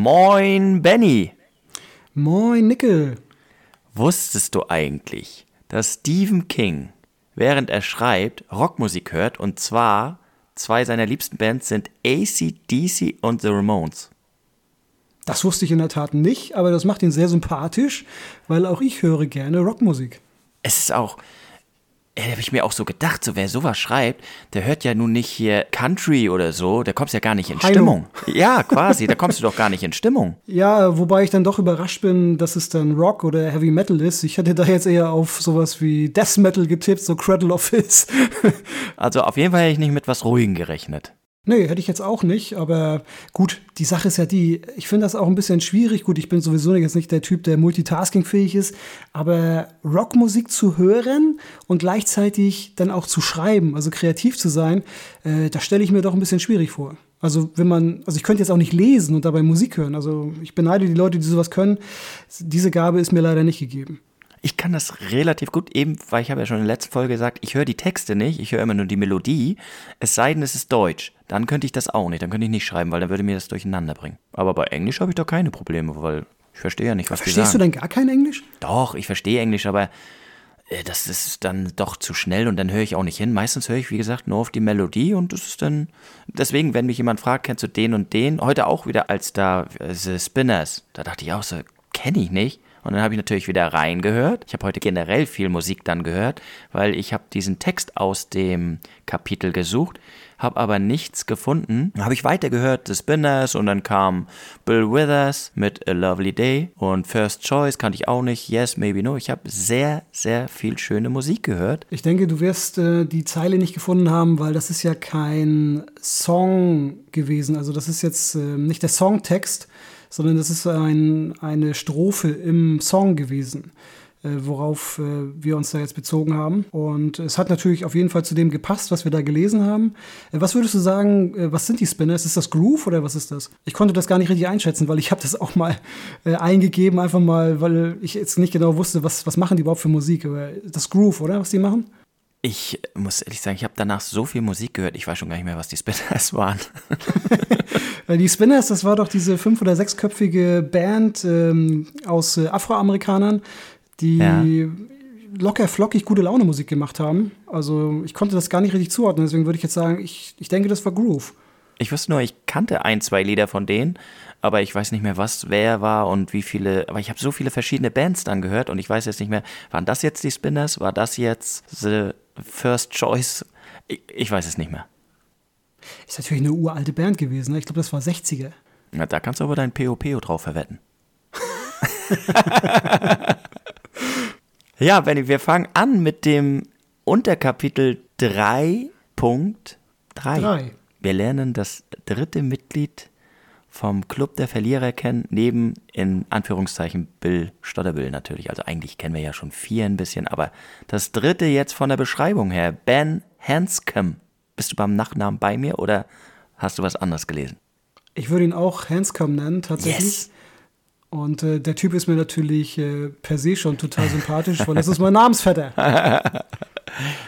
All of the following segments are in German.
Moin, Benny. Moin, Nickel. Wusstest du eigentlich, dass Stephen King, während er schreibt, Rockmusik hört und zwar zwei seiner liebsten Bands sind ACDC und The Ramones? Das wusste ich in der Tat nicht, aber das macht ihn sehr sympathisch, weil auch ich höre gerne Rockmusik. Es ist auch, äh, habe ich mir auch so gedacht, so wer sowas schreibt, der hört ja nun nicht hier Country oder so, der kommst ja gar nicht in Heilo. Stimmung. Ja, quasi, da kommst du doch gar nicht in Stimmung. Ja, wobei ich dann doch überrascht bin, dass es dann Rock oder Heavy Metal ist. Ich hätte da jetzt eher auf sowas wie Death Metal getippt, so Cradle of Filth. Also auf jeden Fall hätte ich nicht mit was Ruhigem gerechnet. Nee, hätte ich jetzt auch nicht, aber gut, die Sache ist ja die, ich finde das auch ein bisschen schwierig. Gut, ich bin sowieso jetzt nicht der Typ, der multitaskingfähig ist, aber Rockmusik zu hören und gleichzeitig dann auch zu schreiben, also kreativ zu sein, äh, das stelle ich mir doch ein bisschen schwierig vor. Also wenn man, also ich könnte jetzt auch nicht lesen und dabei Musik hören. Also ich beneide die Leute, die sowas können. Diese Gabe ist mir leider nicht gegeben. Ich kann das relativ gut, eben, weil ich habe ja schon in der letzten Folge gesagt, ich höre die Texte nicht, ich höre immer nur die Melodie, es sei denn, es ist Deutsch. Dann könnte ich das auch nicht, dann könnte ich nicht schreiben, weil dann würde mir das durcheinander bringen. Aber bei Englisch habe ich da keine Probleme, weil ich verstehe ja nicht, was die Verstehst du sagen. denn gar kein Englisch? Doch, ich verstehe Englisch, aber äh, das ist dann doch zu schnell und dann höre ich auch nicht hin. Meistens höre ich, wie gesagt, nur auf die Melodie und das ist dann. Deswegen, wenn mich jemand fragt, kennst du den und den? Heute auch wieder als da äh, The Spinners. Da dachte ich auch so, kenne ich nicht. Und dann habe ich natürlich wieder reingehört. Ich habe heute generell viel Musik dann gehört, weil ich habe diesen Text aus dem Kapitel gesucht, habe aber nichts gefunden. Habe ich weitergehört, The Spinners und dann kam Bill Withers mit A Lovely Day und First Choice kannte ich auch nicht, Yes, Maybe No. Ich habe sehr, sehr viel schöne Musik gehört. Ich denke, du wirst äh, die Zeile nicht gefunden haben, weil das ist ja kein Song gewesen. Also das ist jetzt äh, nicht der Songtext, sondern das ist ein, eine Strophe im Song gewesen, worauf äh, wir uns da jetzt bezogen haben. Und es hat natürlich auf jeden Fall zu dem gepasst, was wir da gelesen haben. Äh, was würdest du sagen, äh, was sind die Spinners? Ist das Groove oder was ist das? Ich konnte das gar nicht richtig einschätzen, weil ich habe das auch mal äh, eingegeben, einfach mal, weil ich jetzt nicht genau wusste, was, was machen die überhaupt für Musik. Aber das Groove, oder? Was die machen? Ich muss ehrlich sagen, ich habe danach so viel Musik gehört, ich weiß schon gar nicht mehr, was die Spinners waren. Die Spinners, das war doch diese fünf- oder sechsköpfige Band ähm, aus äh, Afroamerikanern, die Ja. locker flockig gute Laune Musik gemacht haben. Also ich konnte das gar nicht richtig zuordnen, deswegen würde ich jetzt sagen, ich, ich denke, das war Groove. Ich wusste nur, ich kannte ein, zwei Lieder von denen, aber ich weiß nicht mehr, was wer war und wie viele. Aber ich habe so viele verschiedene Bands dann gehört und ich weiß jetzt nicht mehr, waren das jetzt die Spinners? War das jetzt The First Choice? Ich, ich weiß es nicht mehr. Ist natürlich eine uralte Band gewesen, ne? ich glaube, das war 60er. Na, da kannst du aber dein POPO drauf verwetten. ja, Benny, wir fangen an mit dem Unterkapitel 3.3. Drei. Wir lernen das dritte Mitglied vom Club der Verlierer kennen, neben in Anführungszeichen Bill Stotterbill natürlich. Also eigentlich kennen wir ja schon vier ein bisschen, aber das dritte jetzt von der Beschreibung her, Ben Hanscom. Bist du beim Nachnamen bei mir oder hast du was anderes gelesen? Ich würde ihn auch Hanscom nennen, tatsächlich. Yes. Und äh, der Typ ist mir natürlich äh, per se schon total sympathisch, weil das ist mein Namensvetter.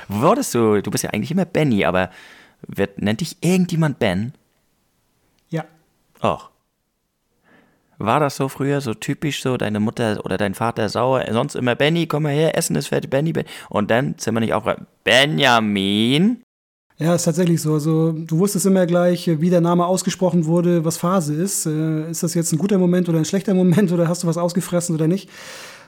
Wurdest du, du bist ja eigentlich immer Benny, aber wird, nennt dich irgendjemand Ben? Ja. Och. War das so früher, so typisch so, deine Mutter oder dein Vater sauer, sonst immer Benny, komm mal her, Essen ist fertig, Benny, Benny. Und dann sind wir nicht auch Benjamin. Ja, ist tatsächlich so. Also, du wusstest immer gleich, äh, wie der Name ausgesprochen wurde, was Phase ist. Äh, ist das jetzt ein guter Moment oder ein schlechter Moment oder hast du was ausgefressen oder nicht?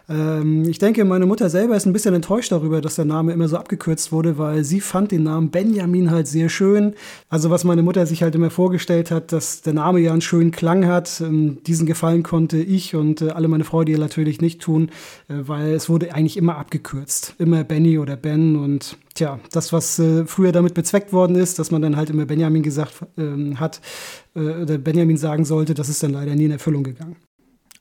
Ähm, ich denke, meine Mutter selber ist ein bisschen enttäuscht darüber, dass der Name immer so abgekürzt wurde, weil sie fand den Namen Benjamin halt sehr schön. Also was meine Mutter sich halt immer vorgestellt hat, dass der Name ja einen schönen Klang hat. Ähm, diesen Gefallen konnte ich und äh, alle meine Freunde natürlich nicht tun, äh, weil es wurde eigentlich immer abgekürzt. Immer Benny oder Ben und tja, das, was äh, früher damit bezweckt worden ist, dass man dann halt immer Benjamin gesagt ähm, hat äh, oder Benjamin sagen sollte, das ist dann leider nie in Erfüllung gegangen.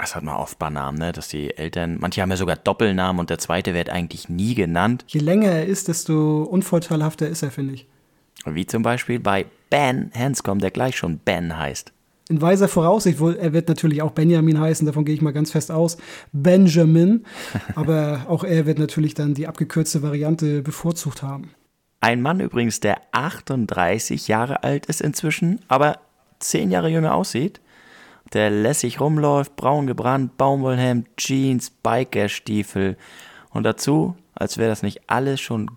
Das hat man oft bei Namen, ne? dass die Eltern, manche haben ja sogar Doppelnamen und der zweite wird eigentlich nie genannt. Je länger er ist, desto unvorteilhafter ist er, finde ich. Wie zum Beispiel bei Ben Hanscom, der gleich schon Ben heißt. In weiser Voraussicht, wohl, er wird natürlich auch Benjamin heißen, davon gehe ich mal ganz fest aus. Benjamin. Aber auch er wird natürlich dann die abgekürzte Variante bevorzugt haben. Ein Mann übrigens, der 38 Jahre alt ist inzwischen, aber 10 Jahre jünger aussieht. Der lässig rumläuft, braun gebrannt, Baumwollhemd, Jeans, Bikerstiefel. Und dazu, als wäre das nicht alles schon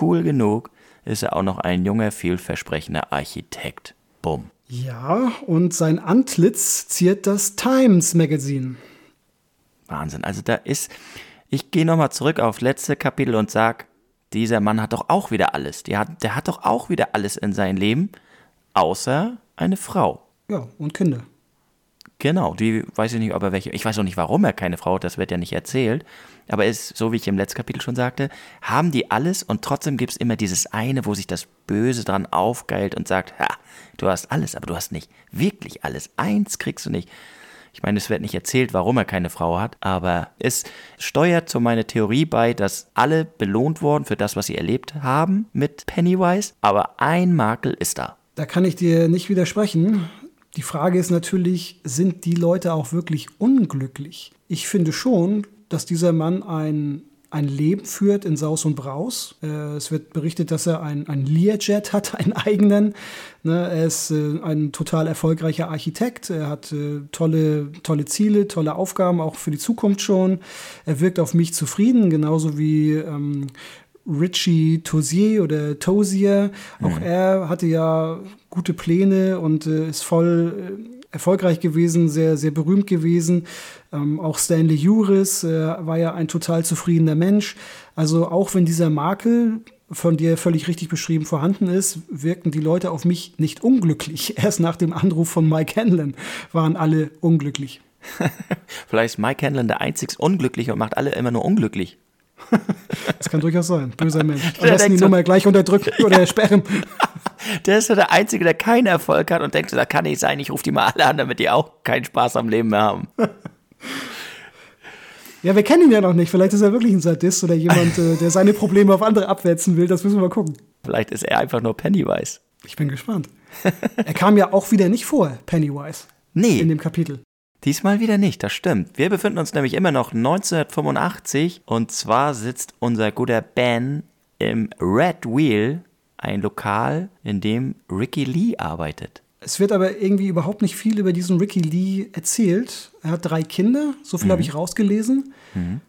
cool genug, ist er auch noch ein junger, vielversprechender Architekt. Bumm. Ja, und sein Antlitz ziert das Times Magazine. Wahnsinn. Also da ist, ich gehe nochmal zurück aufs letzte Kapitel und sag, dieser Mann hat doch auch wieder alles. Der hat, der hat doch auch wieder alles in seinem Leben, außer eine Frau. Ja, und Kinder. Genau, die weiß ich nicht, ob er welche. Ich weiß auch nicht, warum er keine Frau hat, das wird ja nicht erzählt. Aber ist, so wie ich im letzten Kapitel schon sagte, haben die alles und trotzdem gibt es immer dieses eine, wo sich das Böse dran aufgeilt und sagt, ha, du hast alles, aber du hast nicht wirklich alles. Eins kriegst du nicht. Ich meine, es wird nicht erzählt, warum er keine Frau hat, aber es steuert zu meiner Theorie bei, dass alle belohnt wurden für das, was sie erlebt haben mit Pennywise, aber ein Makel ist da. Da kann ich dir nicht widersprechen. Die Frage ist natürlich, sind die Leute auch wirklich unglücklich? Ich finde schon, dass dieser Mann ein, ein Leben führt in Saus und Braus. Äh, es wird berichtet, dass er ein, ein Learjet hat, einen eigenen. Ne, er ist äh, ein total erfolgreicher Architekt. Er hat äh, tolle, tolle Ziele, tolle Aufgaben, auch für die Zukunft schon. Er wirkt auf mich zufrieden, genauso wie ähm, Richie Tosier oder Tosier. Auch mhm. er hatte ja gute Pläne und äh, ist voll äh, erfolgreich gewesen, sehr, sehr berühmt gewesen. Ähm, auch Stanley Juris äh, war ja ein total zufriedener Mensch. Also auch wenn dieser Makel von dir völlig richtig beschrieben vorhanden ist, wirkten die Leute auf mich nicht unglücklich. Erst nach dem Anruf von Mike Hanlon waren alle unglücklich. Vielleicht ist Mike Hanlon der einzig Unglückliche und macht alle immer nur unglücklich. Das kann durchaus sein. Böser Mensch. Am besten die so, Nummer gleich unterdrücken ja. oder sperren. Der ist ja der Einzige, der keinen Erfolg hat und denkt, das kann nicht sein, ich rufe die mal alle an, damit die auch keinen Spaß am Leben mehr haben. Ja, wir kennen ihn ja noch nicht. Vielleicht ist er wirklich ein Sadist oder jemand, äh, der seine Probleme auf andere abwälzen will. Das müssen wir mal gucken. Vielleicht ist er einfach nur Pennywise. Ich bin gespannt. er kam ja auch wieder nicht vor, Pennywise. Nee. In dem Kapitel. Diesmal wieder nicht, das stimmt. Wir befinden uns nämlich immer noch 1985 und zwar sitzt unser guter Ben im Red Wheel, ein Lokal, in dem Ricky Lee arbeitet. Es wird aber irgendwie überhaupt nicht viel über diesen Ricky Lee erzählt. Er hat drei Kinder, so viel mhm. habe ich rausgelesen. Mhm.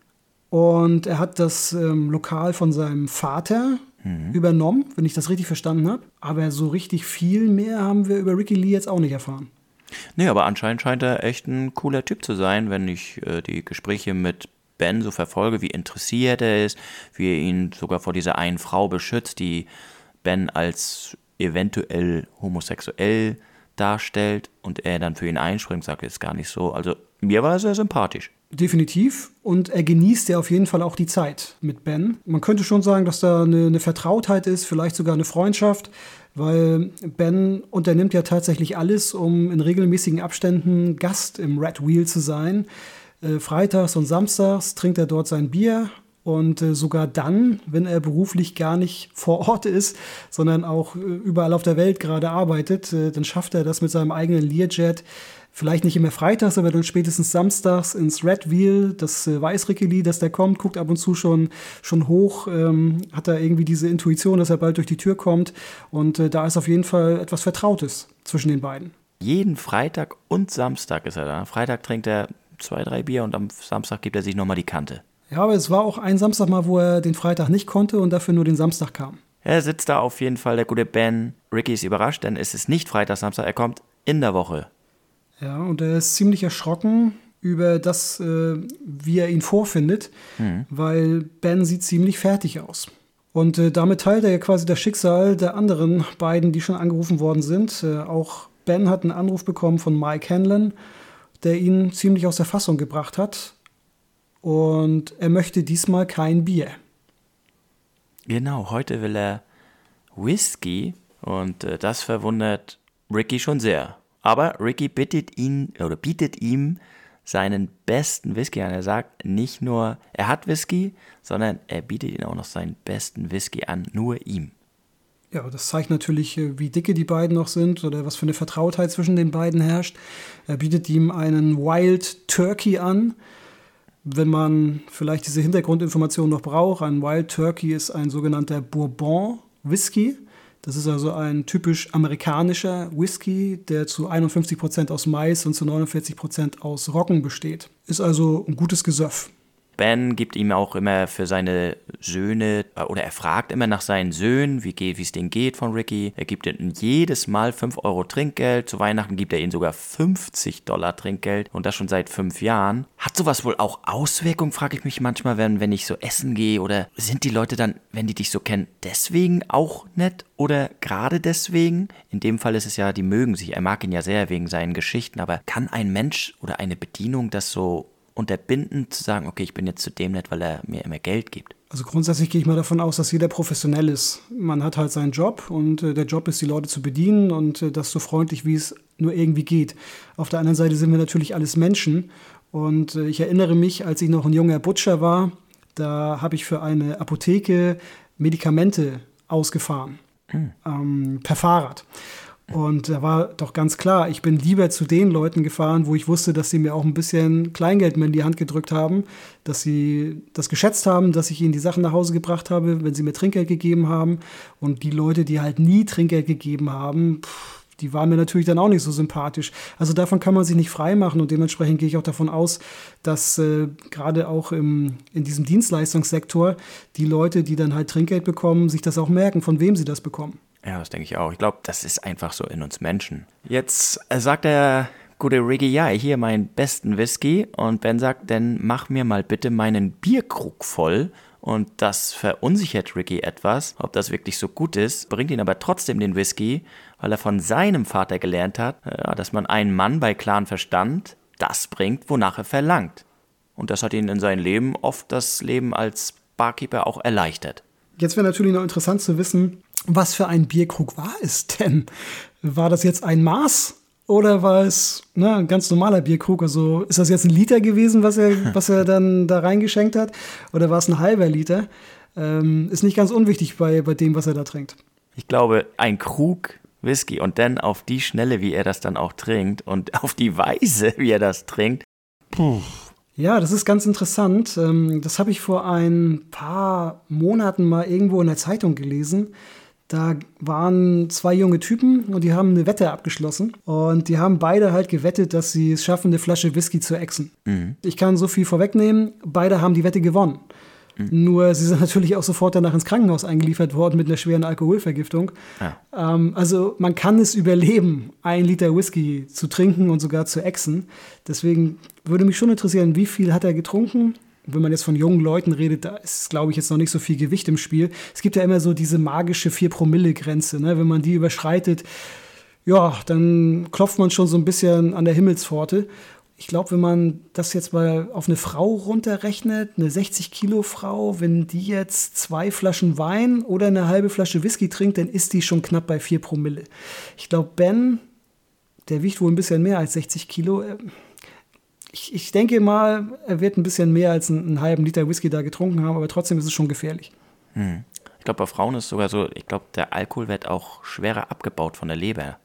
Und er hat das ähm, Lokal von seinem Vater mhm. übernommen, wenn ich das richtig verstanden habe. Aber so richtig viel mehr haben wir über Ricky Lee jetzt auch nicht erfahren. Nee, aber anscheinend scheint er echt ein cooler Typ zu sein, wenn ich äh, die Gespräche mit Ben so verfolge, wie interessiert er ist, wie er ihn sogar vor dieser einen Frau beschützt, die Ben als eventuell homosexuell darstellt und er dann für ihn einspringt, sagt, ist gar nicht so. Also mir war er sehr sympathisch. Definitiv. Und er genießt ja auf jeden Fall auch die Zeit mit Ben. Man könnte schon sagen, dass da eine, eine Vertrautheit ist, vielleicht sogar eine Freundschaft weil Ben unternimmt ja tatsächlich alles, um in regelmäßigen Abständen Gast im Red Wheel zu sein. Äh, freitags und samstags trinkt er dort sein Bier und äh, sogar dann, wenn er beruflich gar nicht vor Ort ist, sondern auch äh, überall auf der Welt gerade arbeitet, dann schafft er das mit seinem eigenen Learjet vielleicht nicht immer freitags, aber dann spätestens samstags ins Red Wheel, das äh, weiß Rickeli, dass der kommt, guckt ab und zu schon, schon hoch, ähm, hat da irgendwie diese Intuition, dass er bald durch die Tür kommt. Und äh, da ist auf jeden Fall etwas Vertrautes zwischen den beiden. Jeden Freitag und Samstag ist er da. Freitag trinkt er zwei, drei Bier und am Samstag gibt er sich nochmal die Kante. Ja, aber es war auch ein Samstag mal, wo er den Freitag nicht konnte und dafür nur den Samstag kam. Er sitzt da auf jeden Fall, der gute Ben. Ricky ist überrascht, denn es ist nicht Freitag, Samstag, er kommt in der Woche. Ja, und er ist ziemlich erschrocken über das, äh, wie er ihn vorfindet, mhm. weil Ben sieht ziemlich fertig aus. Und äh, damit teilt er ja quasi das Schicksal der anderen beiden, die schon angerufen worden sind. Äh, auch Ben hat einen Anruf bekommen von Mike Hanlon, der ihn ziemlich aus der Fassung gebracht hat. Und er möchte diesmal kein Bier. Genau, heute will er Whisky und äh, das verwundert Ricky schon sehr. Aber Ricky bittet ihn oder bietet ihm seinen besten Whisky an. Er sagt nicht nur, er hat Whisky, sondern er bietet ihm auch noch seinen besten Whisky an, nur ihm. Ja, das zeigt natürlich, äh, wie dicke die beiden noch sind oder was für eine Vertrautheit zwischen den beiden herrscht. Er bietet ihm einen Wild Turkey an. Wenn man vielleicht diese Hintergrundinformation noch braucht, ein Wild Turkey ist ein sogenannter Bourbon Whisky Das ist also ein typisch amerikanischer Whisky, der zu 51 Prozent aus Mais und zu 49 Prozent aus Roggen besteht. Ist also ein gutes Gesöff. Ben gibt ihm auch immer für seine Söhne, äh, oder er fragt immer nach seinen Söhnen, wie es denen geht von Ricky. Er gibt ihnen jedes Mal 5 Euro Trinkgeld. Zu Weihnachten gibt er ihnen sogar 50 Dollar Trinkgeld und das schon seit fünf Jahren. Hat sowas wohl auch Auswirkungen, frage ich mich manchmal, wenn, wenn ich so essen gehe oder sind die Leute dann, wenn die dich so kennen, deswegen auch nett oder gerade deswegen? In dem Fall ist es ja, die mögen sich. Er mag ihn ja sehr wegen seinen Geschichten, aber kann ein Mensch oder eine Bedienung das so unterbinden, zu sagen, okay, ich bin jetzt zu dem nett, weil er mir immer Geld gibt? Also grundsätzlich gehe ich mal davon aus, dass jeder professionell ist. Man hat halt seinen Job und äh, der Job ist, die Leute zu bedienen und äh, das so freundlich, wie es nur irgendwie geht. Auf der anderen Seite sind wir natürlich alles Menschen und äh, ich erinnere mich, als ich noch ein junger Butcher war, da habe ich für eine Apotheke Medikamente ausgefahren mhm. ähm, per Fahrrad. Und da war doch ganz klar, ich bin lieber zu den Leuten gefahren, wo ich wusste, dass sie mir auch ein bisschen Kleingeld mehr in die Hand gedrückt haben, dass sie das geschätzt haben, dass ich ihnen die Sachen nach Hause gebracht habe, wenn sie mir Trinkgeld gegeben haben. Und die Leute, die halt nie Trinkgeld gegeben haben, pff, die waren mir natürlich dann auch nicht so sympathisch. Also davon kann man sich nicht frei machen und dementsprechend gehe ich auch davon aus, dass äh, gerade auch im, in diesem Dienstleistungssektor die Leute, die dann halt Trinkgeld bekommen, sich das auch merken, von wem sie das bekommen. Ja, das denke ich auch. Ich glaube, das ist einfach so in uns Menschen. Jetzt äh, sagt der gute Riggy, ja, hier meinen besten Whisky. Und Ben sagt, dann mach mir mal bitte meinen Bierkrug voll. Und das verunsichert Ricky etwas, ob das wirklich so gut ist, bringt ihn aber trotzdem den Whisky, weil er von seinem Vater gelernt hat, ja, dass man einen Mann bei klaren Verstand das bringt, wonach er verlangt. Und das hat ihn in seinem Leben oft das Leben als Barkeeper auch erleichtert. Jetzt wäre natürlich noch interessant zu wissen, was für ein Bierkrug war es denn? War das jetzt ein Maß oder war es ne, ein ganz normaler Bierkrug? Also ist das jetzt ein Liter gewesen, was er, was er dann da reingeschenkt hat? Oder war es ein halber Liter? Ähm, ist nicht ganz unwichtig bei, bei dem, was er da trinkt. Ich glaube, ein Krug Whisky und dann auf die Schnelle, wie er das dann auch trinkt und auf die Weise, wie er das trinkt. Puh. Ja, das ist ganz interessant. Ähm, das habe ich vor ein paar Monaten mal irgendwo in der Zeitung gelesen. Da waren zwei junge Typen und die haben eine Wette abgeschlossen. Und die haben beide halt gewettet, dass sie es schaffen, eine Flasche Whisky zu exen. Mhm. Ich kann so viel vorwegnehmen, beide haben die Wette gewonnen. Mhm. Nur sie sind natürlich auch sofort danach ins Krankenhaus eingeliefert worden mit einer schweren Alkoholvergiftung. Ja. Ähm, also man kann es überleben, ein Liter Whisky zu trinken und sogar zu exen. Deswegen würde mich schon interessieren, wie viel hat er getrunken? Wenn man jetzt von jungen Leuten redet, da ist, glaube ich, jetzt noch nicht so viel Gewicht im Spiel. Es gibt ja immer so diese magische 4-Promille-Grenze. Ne? Wenn man die überschreitet, ja, dann klopft man schon so ein bisschen an der Himmelspforte. Ich glaube, wenn man das jetzt mal auf eine Frau runterrechnet, eine 60-Kilo-Frau, wenn die jetzt zwei Flaschen Wein oder eine halbe Flasche Whisky trinkt, dann ist die schon knapp bei 4 Promille. Ich glaube, Ben, der wiegt wohl ein bisschen mehr als 60 Kilo ich, ich denke mal, er wird ein bisschen mehr als einen, einen, halben Liter Whisky da getrunken haben, aber trotzdem ist es schon gefährlich. Hm. Ich glaube, bei Frauen ist es sogar so, ich glaube, der Alkohol wird auch schwerer abgebaut von der Leber.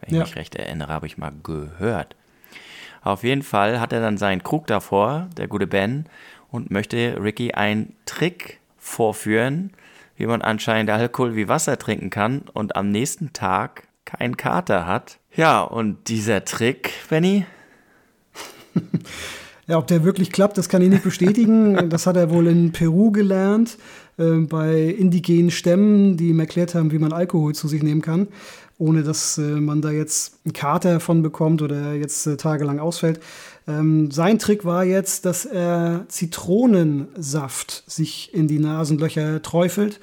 Wenn ich ja. mich recht erinnere, habe ich mal gehört. Auf jeden Fall hat er dann seinen Krug davor, der gute Ben, und möchte Ricky einen Trick vorführen, wie man anscheinend Alkohol wie Wasser trinken kann und am nächsten Tag keinen Kater hat. Ja, und dieser Trick, Benny, ja, ob der wirklich klappt, das kann ich nicht bestätigen. Das hat er wohl in Peru gelernt, äh, bei indigenen Stämmen, die ihm erklärt haben, wie man Alkohol zu sich nehmen kann, ohne dass äh, man da jetzt einen Kater von bekommt oder jetzt äh, tagelang ausfällt. Ähm, sein Trick war jetzt, dass er Zitronensaft sich in die Nasenlöcher träufelt.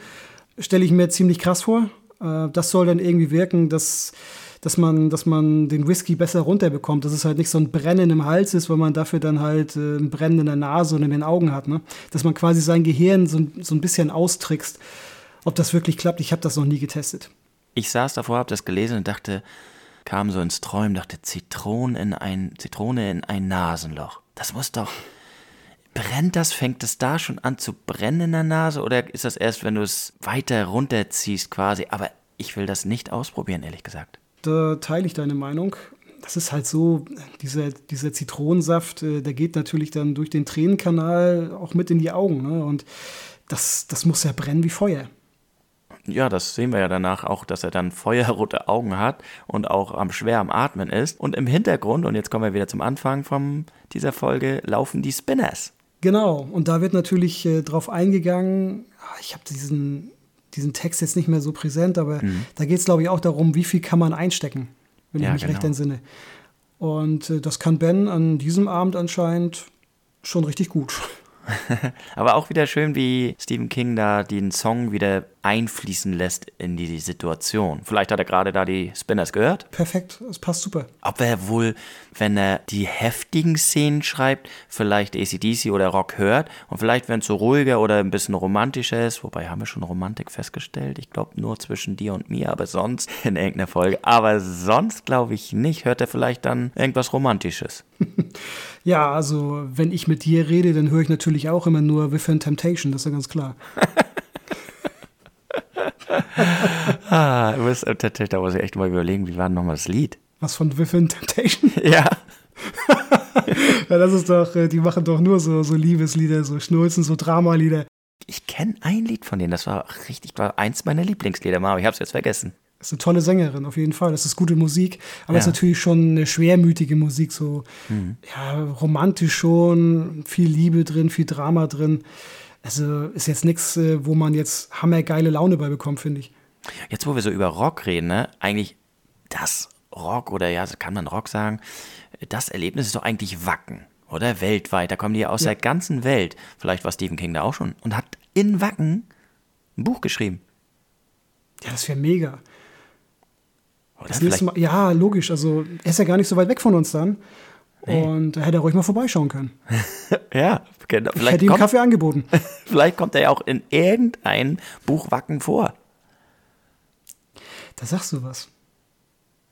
Stelle ich mir ziemlich krass vor. Äh, das soll dann irgendwie wirken, dass dass man, dass man den Whisky besser runterbekommt, dass es halt nicht so ein Brennen im Hals ist, weil man dafür dann halt äh, ein Brennen in der Nase und in den Augen hat. Ne? Dass man quasi sein Gehirn so, so ein bisschen austrickst. Ob das wirklich klappt, ich habe das noch nie getestet. Ich saß davor, habe das gelesen und dachte, kam so ins Träumen, dachte Zitronen in ein, Zitrone in ein Nasenloch. Das muss doch. Brennt das? Fängt es da schon an zu brennen in der Nase? Oder ist das erst, wenn du es weiter runterziehst quasi? Aber ich will das nicht ausprobieren, ehrlich gesagt da teile ich deine Meinung. Das ist halt so, dieser, dieser Zitronensaft, äh, der geht natürlich dann durch den Tränenkanal auch mit in die Augen. Ne? Und das, das muss ja brennen wie Feuer. Ja, das sehen wir ja danach auch, dass er dann feuerrote Augen hat und auch am schwer am Atmen ist. Und im Hintergrund, und jetzt kommen wir wieder zum Anfang von dieser Folge, laufen die Spinners. Genau, und da wird natürlich äh, drauf eingegangen, ah, ich habe diesen, diesen Text jetzt nicht mehr so präsent, aber mhm. da geht es, glaube ich, auch darum, wie viel kann man einstecken, wenn ja, ich mich genau. recht entsinne. Und äh, das kann Ben an diesem Abend anscheinend schon richtig gut. Aber auch wieder schön, wie Stephen King da den Song wieder einfließen lässt in die Situation. Vielleicht hat er gerade da die Spinners gehört. Perfekt, es passt super. Ob er wohl, wenn er die heftigen Szenen schreibt, vielleicht ACDC oder Rock hört und vielleicht, wenn es so ruhiger oder ein bisschen romantischer ist, wobei haben wir schon Romantik festgestellt, ich glaube nur zwischen dir und mir, aber sonst in irgendeiner Folge. Aber sonst glaube ich nicht, hört er vielleicht dann irgendwas Romantisches. ja, also wenn ich mit dir rede, dann höre ich natürlich auch immer nur Within Temptation, das ist ja ganz klar. ah, muss, da muss ich echt mal überlegen, wie war denn nochmal das Lied? Was von Within Temptation? Ja. ja, das ist doch, äh, die machen doch nur so, so Liebeslieder, so Schnulzen, so Dramalieder. Ich kenne ein Lied von denen, das war richtig, war eins meiner Lieblingslieder, aber ich habe es jetzt vergessen. Das ist eine tolle Sängerin, auf jeden Fall. Das ist gute Musik, aber es ja. ist natürlich schon eine schwermütige Musik, so mhm. ja, romantisch schon, viel Liebe drin, viel Drama drin. Also ist jetzt nichts, äh, wo man jetzt hammergeile Laune bei bekommt, finde ich. Jetzt, wo wir so über Rock reden, ne? eigentlich das Rock oder ja, kann man Rock sagen, das Erlebnis ist doch eigentlich Wacken, oder? Weltweit. Da kommen die aus ja. der ganzen Welt. Vielleicht war Stephen King da auch schon und hat in Wacken ein Buch geschrieben. Ja, das wäre mega. Oder das nächste Mal, ja, logisch. Also, er ist ja gar nicht so weit weg von uns dann. Nee. Und da hätte er ruhig mal vorbeischauen können. ja, genau. Ich hätte ihm Kaffee angeboten. vielleicht kommt er ja auch in irgendein Buch Wacken vor. Da sagst du was.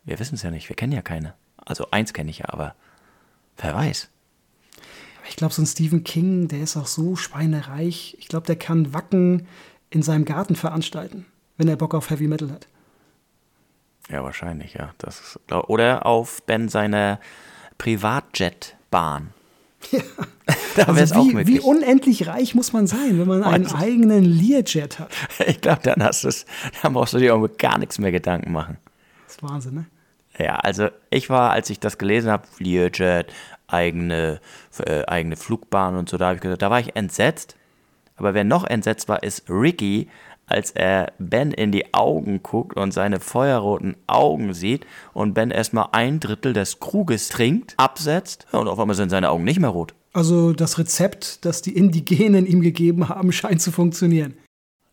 Wir wissen es ja nicht, wir kennen ja keine. Also eins kenne ich ja, aber wer weiß. Ich glaube, so ein Stephen King, der ist auch so schweinereich. Ich glaube, der kann Wacken in seinem Garten veranstalten, wenn er Bock auf Heavy Metal hat. Ja, wahrscheinlich, ja. Das ist, oder auf Ben seiner Privatjetbahn. Ja. da also wie, auch möglich. wie unendlich reich muss man sein, wenn man einen eigenen Learjet hat? Ich glaube, dann hast du's, dann brauchst du dir auch gar nichts mehr Gedanken machen. Das ist Wahnsinn, ne? Ja, also ich war, als ich das gelesen habe, Learjet, eigene, äh, eigene Flugbahn und so, da habe ich gesagt, da war ich entsetzt. Aber wer noch entsetzt war, ist Ricky, als er Ben in die Augen guckt und seine feuerroten Augen sieht und Ben erstmal ein Drittel des Kruges trinkt, absetzt und auf einmal sind seine Augen nicht mehr rot. Also das Rezept, das die Indigenen ihm gegeben haben, scheint zu funktionieren.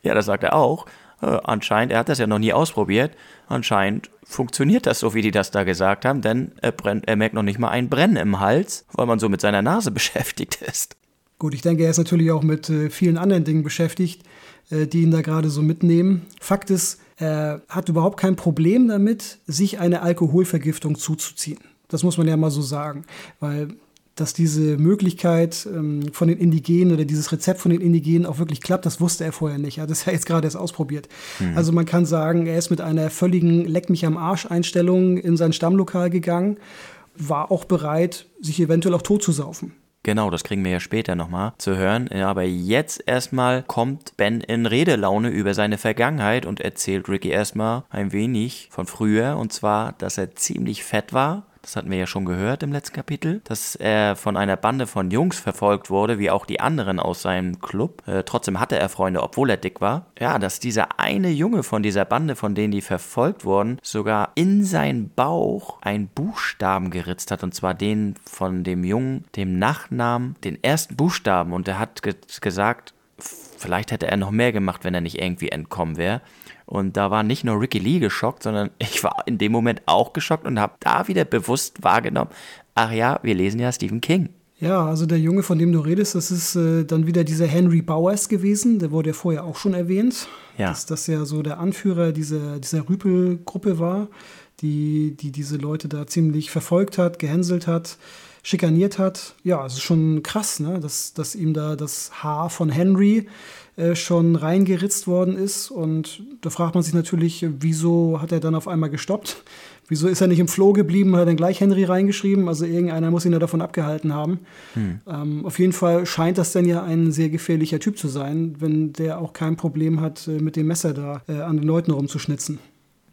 Ja, das sagt er auch. Äh, anscheinend, er hat das ja noch nie ausprobiert. Anscheinend funktioniert das so, wie die das da gesagt haben, denn er, brennt, er merkt noch nicht mal ein Brennen im Hals, weil man so mit seiner Nase beschäftigt ist. Gut, ich denke, er ist natürlich auch mit äh, vielen anderen Dingen beschäftigt. Äh, die ihn da gerade so mitnehmen. Fakt ist, er hat überhaupt kein Problem damit, sich eine Alkoholvergiftung zuzuziehen. Das muss man ja mal so sagen, weil dass diese Möglichkeit ähm, von den Indigenen oder dieses Rezept von den Indigenen auch wirklich klappt, das wusste er vorher nicht. Er hat es ja jetzt gerade erst ausprobiert. Mhm. Also man kann sagen, er ist mit einer völligen Leck mich am Arsch Einstellung in sein Stammlokal gegangen, war auch bereit, sich eventuell auch tot zu saufen. Genau, das kriegen wir ja später nochmal zu hören. Aber jetzt erstmal kommt Ben in Redelaune über seine Vergangenheit und erzählt Ricky erstmal ein wenig von früher. Und zwar, dass er ziemlich fett war das hatten wir ja schon gehört im letzten Kapitel, dass er von einer Bande von Jungs verfolgt wurde, wie auch die anderen aus seinem Club. Äh, trotzdem hatte er Freunde, obwohl er dick war. Ja, dass dieser eine Junge von dieser Bande, von denen die verfolgt wurden, sogar in seinen Bauch einen Buchstaben geritzt hat, und zwar den von dem Jungen, dem Nachnamen, den ersten Buchstaben. Und er hat ge gesagt, vielleicht hätte er noch mehr gemacht, wenn er nicht irgendwie entkommen wäre. Und da war nicht nur Ricky Lee geschockt, sondern ich war in dem Moment auch geschockt und habe da wieder bewusst wahrgenommen, ach ja, wir lesen ja Stephen King. Ja, also der Junge, von dem du redest, das ist äh, dann wieder dieser Henry Bowers gewesen. Der wurde ja vorher auch schon erwähnt. Ja. Dass das ja so der Anführer dieser, dieser Rüpelgruppe war, die, die diese Leute da ziemlich verfolgt hat, gehänselt hat, schikaniert hat. Ja, es ist schon krass, ne? dass, dass ihm da das Haar von Henry äh, schon reingeritzt worden ist. Und da fragt man sich natürlich, wieso hat er dann auf einmal gestoppt? Wieso ist er nicht im Floh geblieben, hat dann gleich Henry reingeschrieben? Also irgendeiner muss ihn ja davon abgehalten haben. Hm. Ähm, auf jeden Fall scheint das dann ja ein sehr gefährlicher Typ zu sein, wenn der auch kein Problem hat, äh, mit dem Messer da äh, an den Leuten rumzuschnitzen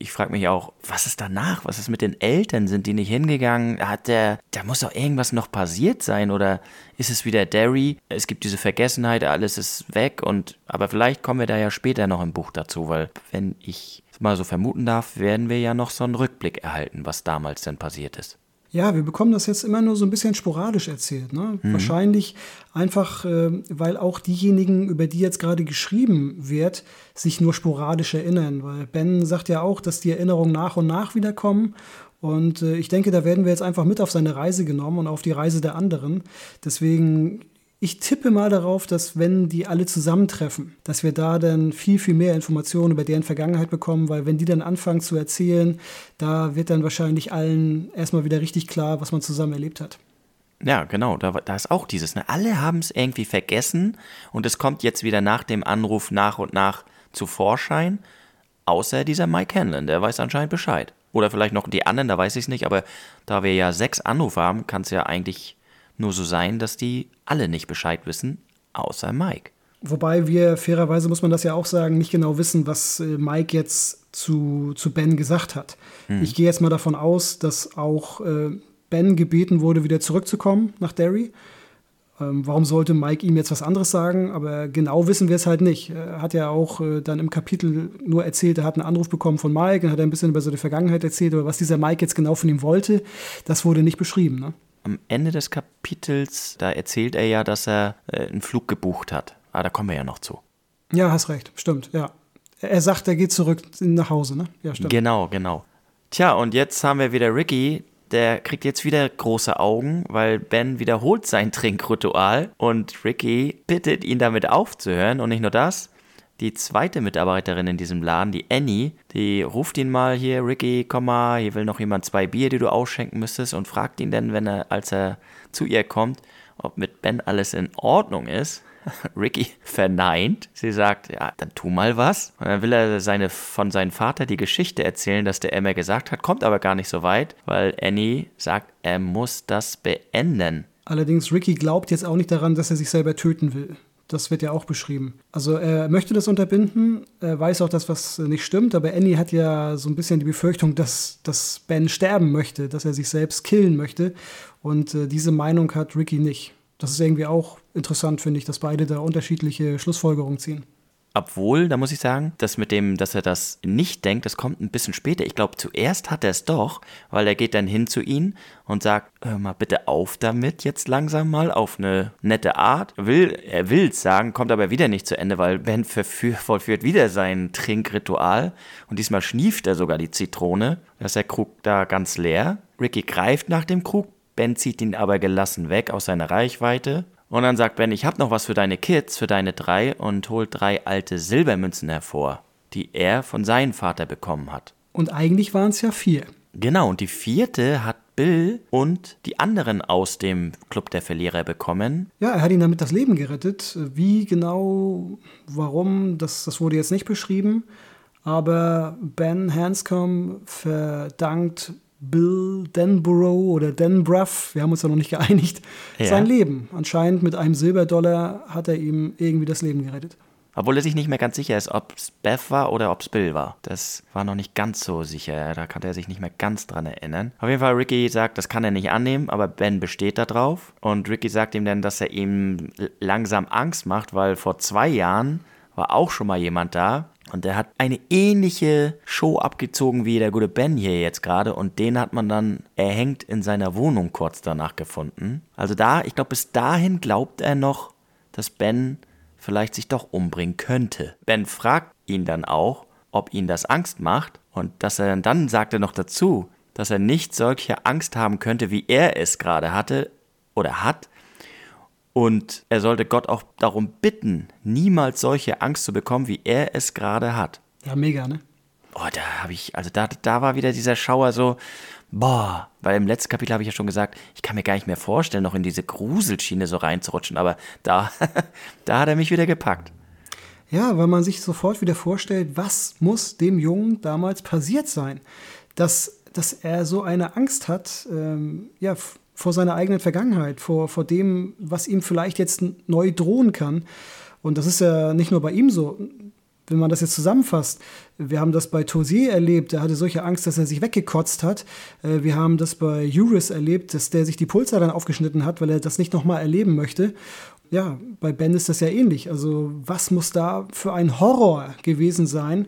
ich frage mich auch, was ist danach? Was ist mit den Eltern? Sind die nicht hingegangen? Hat der, da muss doch irgendwas noch passiert sein oder ist es wieder Derry? Es gibt diese Vergessenheit, alles ist weg und, aber vielleicht kommen wir da ja später noch im Buch dazu, weil wenn ich mal so vermuten darf, werden wir ja noch so einen Rückblick erhalten, was damals denn passiert ist. Ja, wir bekommen das jetzt immer nur so ein bisschen sporadisch erzählt. Ne? Mhm. Wahrscheinlich einfach, äh, weil auch diejenigen, über die jetzt gerade geschrieben wird, sich nur sporadisch erinnern. Weil Ben sagt ja auch, dass die Erinnerungen nach und nach wiederkommen. Und äh, ich denke, da werden wir jetzt einfach mit auf seine Reise genommen und auf die Reise der anderen. Deswegen ich tippe mal darauf, dass wenn die alle zusammentreffen, dass wir da dann viel, viel mehr Informationen über deren Vergangenheit bekommen, weil wenn die dann anfangen zu erzählen, da wird dann wahrscheinlich allen erstmal wieder richtig klar, was man zusammen erlebt hat. Ja, genau, da, da ist auch dieses. Ne? Alle haben es irgendwie vergessen und es kommt jetzt wieder nach dem Anruf nach und nach zu Vorschein, außer dieser Mike Hanlon, der weiß anscheinend Bescheid. Oder vielleicht noch die anderen, da weiß ich es nicht, aber da wir ja sechs Anrufe haben, kann es ja eigentlich nur so sein, dass die alle nicht Bescheid wissen, außer Mike. Wobei wir fairerweise, muss man das ja auch sagen, nicht genau wissen, was äh, Mike jetzt zu, zu Ben gesagt hat. Hm. Ich gehe jetzt mal davon aus, dass auch äh, Ben gebeten wurde, wieder zurückzukommen nach Derry. Ähm, warum sollte Mike ihm jetzt was anderes sagen? Aber genau wissen wir es halt nicht. Er hat ja auch äh, dann im Kapitel nur erzählt, er hat einen Anruf bekommen von Mike und hat ein bisschen über seine Vergangenheit erzählt. Aber was dieser Mike jetzt genau von ihm wollte, das wurde nicht beschrieben. Ne? Am Ende des Kapitels, da erzählt er ja, dass er äh, einen Flug gebucht hat. Ah, da kommen wir ja noch zu. Ja, hast recht, stimmt, ja. Er sagt, er geht zurück nach Hause, ne? Ja, stimmt. Genau, genau. Tja, und jetzt haben wir wieder Ricky, der kriegt jetzt wieder große Augen, weil Ben wiederholt sein Trinkritual und Ricky bittet ihn damit aufzuhören. Und nicht nur das, die zweite Mitarbeiterin in diesem Laden, die Annie, die ruft ihn mal hier, Ricky, komm mal, hier will noch jemand zwei Bier, die du ausschenken müsstest und fragt ihn dann, wenn er, als er zu ihr kommt, ob mit Ben alles in Ordnung ist. Ricky verneint. Sie sagt, ja, dann tu mal was. Und dann will er seine, von seinem Vater die Geschichte erzählen, dass der Emma gesagt hat, kommt aber gar nicht so weit, weil Annie sagt, er muss das beenden. Allerdings, Ricky glaubt jetzt auch nicht daran, dass er sich selber töten will. Das wird ja auch beschrieben. Also er möchte das unterbinden, er weiß auch, dass was nicht stimmt, aber Annie hat ja so ein bisschen die Befürchtung, dass, dass Ben sterben möchte, dass er sich selbst killen möchte. Und äh, diese Meinung hat Ricky nicht. Das ist irgendwie auch interessant, finde ich, dass beide da unterschiedliche Schlussfolgerungen ziehen. Obwohl, da muss ich sagen, das mit dem, dass er das nicht denkt, das kommt ein bisschen später. Ich glaube, zuerst hat er es doch, weil er geht dann hin zu ihm und sagt, hör mal bitte auf damit jetzt langsam mal auf eine nette Art. Will, er will es sagen, kommt aber wieder nicht zu Ende, weil Ben vollführt wieder sein Trinkritual und diesmal schnieft er sogar die Zitrone. Da ist der Krug da ganz leer. Ricky greift nach dem Krug, Ben zieht ihn aber gelassen weg aus seiner Reichweite und dann sagt Ben, ich habe noch was für deine Kids, für deine drei und holt drei alte Silbermünzen hervor, die er von seinem Vater bekommen hat. Und eigentlich waren es ja vier. Genau, und die vierte hat Bill und die anderen aus dem Club der Verlierer bekommen. Ja, er hat ihnen damit das Leben gerettet. Wie genau, warum, das, das wurde jetzt nicht beschrieben. Aber Ben Hanscom verdankt Bill Denborough oder Denbrough, wir haben uns ja noch nicht geeinigt, ja. sein Leben. Anscheinend mit einem Silberdollar hat er ihm irgendwie das Leben gerettet. Obwohl er sich nicht mehr ganz sicher ist, ob es Beth war oder ob es Bill war. Das war noch nicht ganz so sicher. Da kann er sich nicht mehr ganz dran erinnern. Auf jeden Fall, Ricky sagt, das kann er nicht annehmen, aber Ben besteht da drauf. Und Ricky sagt ihm dann, dass er ihm langsam Angst macht, weil vor zwei Jahren war auch schon mal jemand da und der hat eine ähnliche Show abgezogen wie der gute Ben hier jetzt gerade. Und den hat man dann erhängt in seiner Wohnung kurz danach gefunden. Also da, ich glaube, bis dahin glaubt er noch, dass Ben vielleicht sich doch umbringen könnte. Ben fragt ihn dann auch, ob ihn das Angst macht. Und dass er dann sagt er noch dazu, dass er nicht solche Angst haben könnte, wie er es gerade hatte oder hat, und er sollte Gott auch darum bitten, niemals solche Angst zu bekommen, wie er es gerade hat. Ja, mega, ne? Oh, da habe ich, also da, da war wieder dieser Schauer so, boah, weil im letzten Kapitel habe ich ja schon gesagt, ich kann mir gar nicht mehr vorstellen, noch in diese Gruselschiene so reinzurutschen, aber da, da hat er mich wieder gepackt. Ja, weil man sich sofort wieder vorstellt, was muss dem Jungen damals passiert sein, dass, dass er so eine Angst hat, ähm, ja, vor seiner eigenen Vergangenheit, vor, vor dem, was ihm vielleicht jetzt neu drohen kann. Und das ist ja nicht nur bei ihm so wenn man das jetzt zusammenfasst, wir haben das bei Tosier erlebt, der hatte solche Angst, dass er sich weggekotzt hat. Äh, wir haben das bei Juris erlebt, dass der sich die Pulsadern aufgeschnitten hat, weil er das nicht nochmal erleben möchte. Ja, bei Ben ist das ja ähnlich. Also was muss da für ein Horror gewesen sein,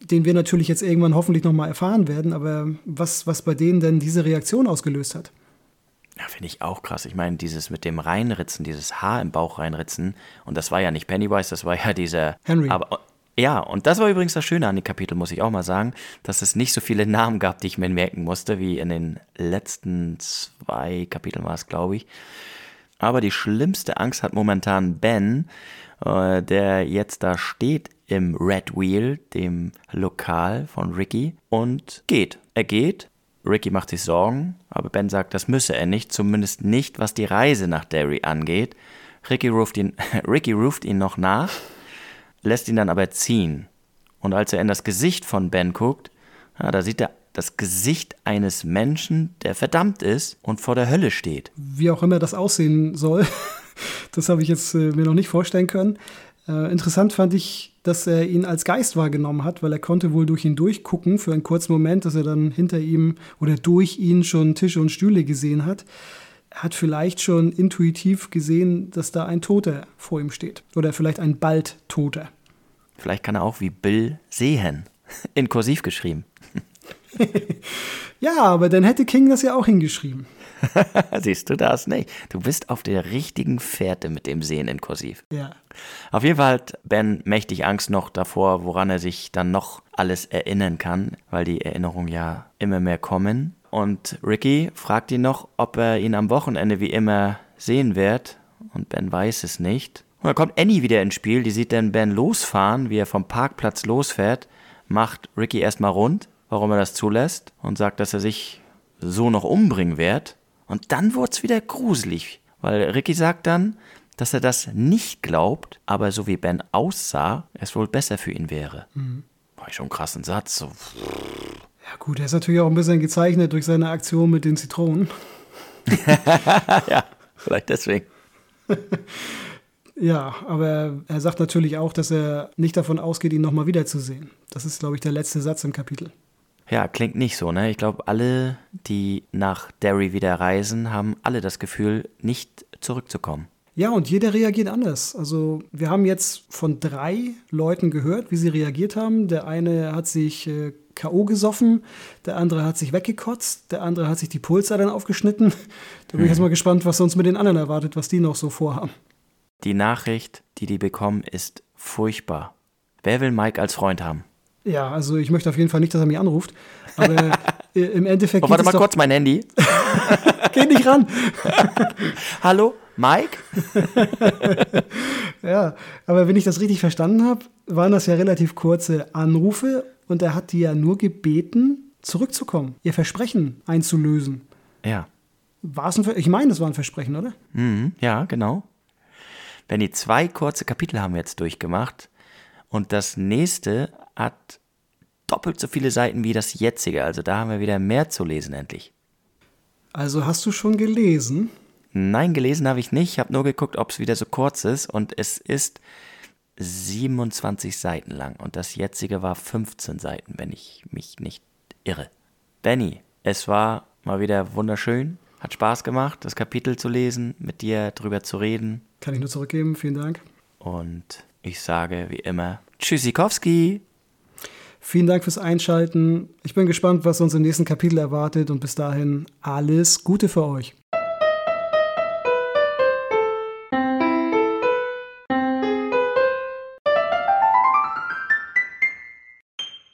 den wir natürlich jetzt irgendwann hoffentlich nochmal erfahren werden, aber was, was bei denen denn diese Reaktion ausgelöst hat? Ja, finde ich auch krass. Ich meine, dieses mit dem Reinritzen, dieses Haar im Bauch reinritzen, und das war ja nicht Pennywise, das war ja dieser. Henry. Aber, ja, und das war übrigens das Schöne an den Kapiteln, muss ich auch mal sagen, dass es nicht so viele Namen gab, die ich mir merken musste, wie in den letzten zwei Kapiteln war es, glaube ich. Aber die schlimmste Angst hat momentan Ben, äh, der jetzt da steht im Red Wheel, dem Lokal von Ricky, und geht. Er geht. Ricky macht sich Sorgen, aber Ben sagt, das müsse er nicht, zumindest nicht, was die Reise nach Derry angeht. Ricky ruft ihn, Ricky ruft ihn noch nach lässt ihn dann aber ziehen. Und als er in das Gesicht von Ben guckt, ja, da sieht er das Gesicht eines Menschen, der verdammt ist und vor der Hölle steht. Wie auch immer das aussehen soll, das habe ich jetzt äh, mir noch nicht vorstellen können. Äh, interessant fand ich, dass er ihn als Geist wahrgenommen hat, weil er konnte wohl durch ihn durchgucken für einen kurzen Moment, dass er dann hinter ihm oder durch ihn schon Tische und Stühle gesehen hat. Er hat vielleicht schon intuitiv gesehen, dass da ein Toter vor ihm steht. Oder vielleicht ein bald Toter. Vielleicht kann er auch wie Bill sehen. In Kursiv geschrieben. ja, aber dann hätte King das ja auch hingeschrieben. Siehst du das nicht? Du bist auf der richtigen Fährte mit dem Sehen in Kursiv. Ja. Auf jeden Fall hat Ben mächtig Angst noch davor, woran er sich dann noch alles erinnern kann, weil die Erinnerungen ja immer mehr kommen. Und Ricky fragt ihn noch, ob er ihn am Wochenende wie immer sehen wird. Und Ben weiß es nicht. Und dann kommt Annie wieder ins Spiel, die sieht dann Ben losfahren, wie er vom Parkplatz losfährt, macht Ricky erstmal rund, warum er das zulässt und sagt, dass er sich so noch umbringen wird. Und dann wird's wieder gruselig, weil Ricky sagt dann, dass er das nicht glaubt, aber so wie Ben aussah, es wohl besser für ihn wäre. Mhm. War schon einen krassen Satz. So. Ja gut, er ist natürlich auch ein bisschen gezeichnet durch seine Aktion mit den Zitronen. ja, vielleicht deswegen. Ja, aber er sagt natürlich auch, dass er nicht davon ausgeht, ihn nochmal wiederzusehen. Das ist, glaube ich, der letzte Satz im Kapitel. Ja, klingt nicht so, ne? Ich glaube, alle, die nach Derry wieder reisen, haben alle das Gefühl, nicht zurückzukommen. Ja, und jeder reagiert anders. Also wir haben jetzt von drei Leuten gehört, wie sie reagiert haben. Der eine hat sich äh, K.O. gesoffen, der andere hat sich weggekotzt, der andere hat sich die Pulsadern aufgeschnitten. Da bin ich jetzt mal gespannt, was uns mit den anderen erwartet, was die noch so vorhaben. Die Nachricht, die die bekommen, ist furchtbar. Wer will Mike als Freund haben? Ja, also ich möchte auf jeden Fall nicht, dass er mich anruft. Aber äh, im Endeffekt. Oh, warte mal kurz, mein Handy. Geh nicht ran. Hallo, Mike? ja, aber wenn ich das richtig verstanden habe, waren das ja relativ kurze Anrufe und er hat die ja nur gebeten, zurückzukommen, ihr Versprechen einzulösen. Ja. War es ein Ver Ich meine, das war ein Versprechen, oder? Mhm, ja, genau. Wenn die zwei kurze Kapitel haben wir jetzt durchgemacht und das nächste hat doppelt so viele Seiten wie das jetzige. Also da haben wir wieder mehr zu lesen endlich. Also hast du schon gelesen? Nein, gelesen habe ich nicht. Ich habe nur geguckt, ob es wieder so kurz ist und es ist 27 Seiten lang und das jetzige war 15 Seiten, wenn ich mich nicht irre. Benny, es war mal wieder wunderschön. Hat Spaß gemacht, das Kapitel zu lesen, mit dir drüber zu reden. Kann ich nur zurückgeben, vielen Dank. Und ich sage wie immer Tschüssikowski. Vielen Dank fürs Einschalten. Ich bin gespannt, was uns im nächsten Kapitel erwartet und bis dahin alles Gute für euch.